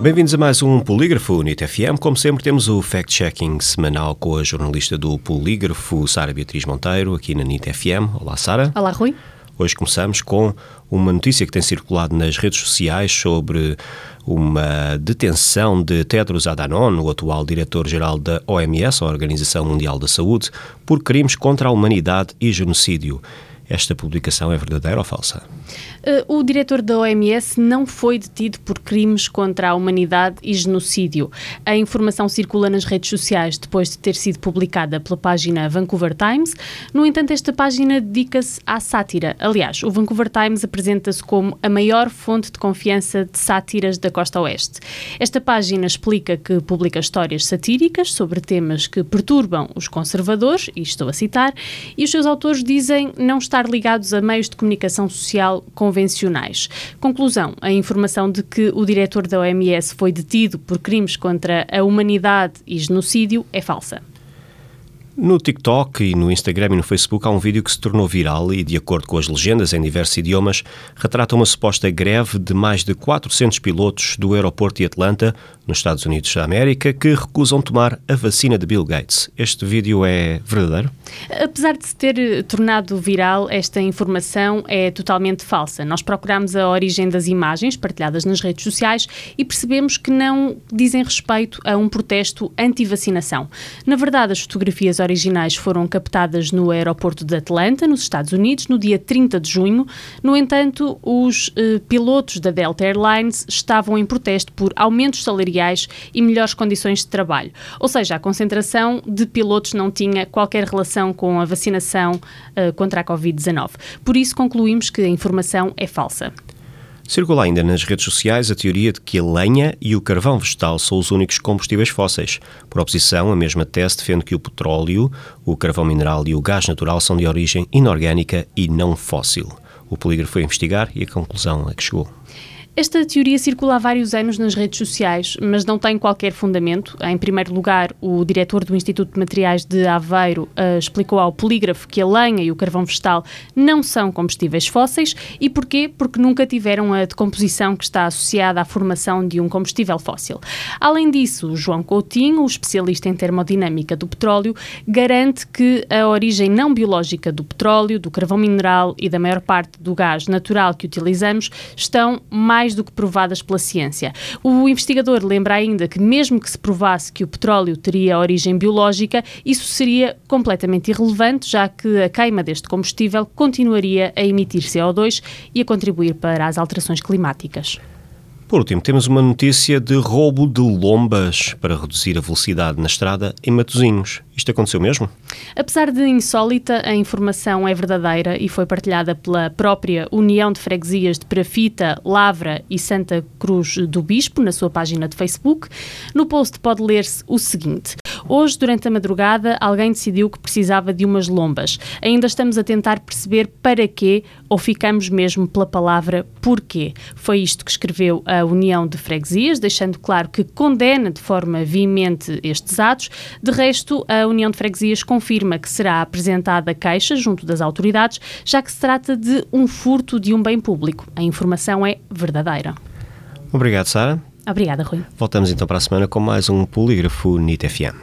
Bem-vindos a mais um Polígrafo NIT FM. Como sempre, temos o fact-checking semanal com a jornalista do Polígrafo, Sara Beatriz Monteiro, aqui na NIT FM. Olá, Sara. Olá, Rui. Hoje começamos com uma notícia que tem circulado nas redes sociais sobre uma detenção de Tedros Adhanom, o atual diretor-geral da OMS, a Organização Mundial da Saúde, por crimes contra a humanidade e genocídio. Esta publicação é verdadeira ou falsa? Eh, o diretor da OMS não foi detido por crimes contra a humanidade e genocídio. A informação circula nas redes sociais depois de ter sido publicada pela página Vancouver Times. No entanto, esta página dedica-se à sátira. Aliás, o Vancouver Times apresenta-se como a maior fonte de confiança de sátiras da costa oeste. Esta página explica que publica histórias satíricas sobre temas que perturbam os conservadores, e estou a citar, e os seus autores dizem não estar ligados a meios de comunicação social convencionais convencionais. Conclusão: a informação de que o diretor da OMS foi detido por crimes contra a humanidade e genocídio é falsa. No TikTok e no Instagram e no Facebook há um vídeo que se tornou viral e, de acordo com as legendas em diversos idiomas, retrata uma suposta greve de mais de 400 pilotos do aeroporto de Atlanta, nos Estados Unidos da América, que recusam tomar a vacina de Bill Gates. Este vídeo é verdadeiro? Apesar de se ter tornado viral, esta informação é totalmente falsa. Nós procuramos a origem das imagens partilhadas nas redes sociais e percebemos que não dizem respeito a um protesto anti-vacinação. Na verdade, as fotografias originais foram captadas no aeroporto de Atlanta, nos Estados Unidos, no dia 30 de junho. No entanto, os eh, pilotos da Delta Airlines estavam em protesto por aumentos salariais e melhores condições de trabalho. Ou seja, a concentração de pilotos não tinha qualquer relação com a vacinação eh, contra a Covid-19. Por isso, concluímos que a informação é falsa. Circula ainda nas redes sociais a teoria de que a lenha e o carvão vegetal são os únicos combustíveis fósseis. Por oposição, a mesma tese defende que o petróleo, o carvão mineral e o gás natural são de origem inorgânica e não fóssil. O polígrafo foi investigar e a conclusão a que chegou. Esta teoria circula há vários anos nas redes sociais, mas não tem qualquer fundamento. Em primeiro lugar, o diretor do Instituto de Materiais de Aveiro uh, explicou ao polígrafo que a lenha e o carvão vegetal não são combustíveis fósseis. E porquê? Porque nunca tiveram a decomposição que está associada à formação de um combustível fóssil. Além disso, João Coutinho, o especialista em termodinâmica do petróleo, garante que a origem não biológica do petróleo, do carvão mineral e da maior parte do gás natural que utilizamos estão mais mais do que provadas pela ciência. O investigador lembra ainda que, mesmo que se provasse que o petróleo teria origem biológica, isso seria completamente irrelevante, já que a queima deste combustível continuaria a emitir CO2 e a contribuir para as alterações climáticas. Por último, temos uma notícia de roubo de lombas para reduzir a velocidade na estrada em Matosinhos. Isto aconteceu mesmo? Apesar de insólita, a informação é verdadeira e foi partilhada pela própria União de Freguesias de Prafita, Lavra e Santa Cruz do Bispo na sua página de Facebook. No post pode ler-se o seguinte: Hoje, durante a madrugada, alguém decidiu que precisava de umas lombas. Ainda estamos a tentar perceber para quê ou ficamos mesmo pela palavra porquê. Foi isto que escreveu a União de Freguesias, deixando claro que condena de forma veemente estes atos. De resto, a União de Freguesias confirma que será apresentada queixa junto das autoridades, já que se trata de um furto de um bem público. A informação é verdadeira. Obrigado, Sara. Obrigada, Rui. Voltamos então para a semana com mais um Polígrafo NIT FM.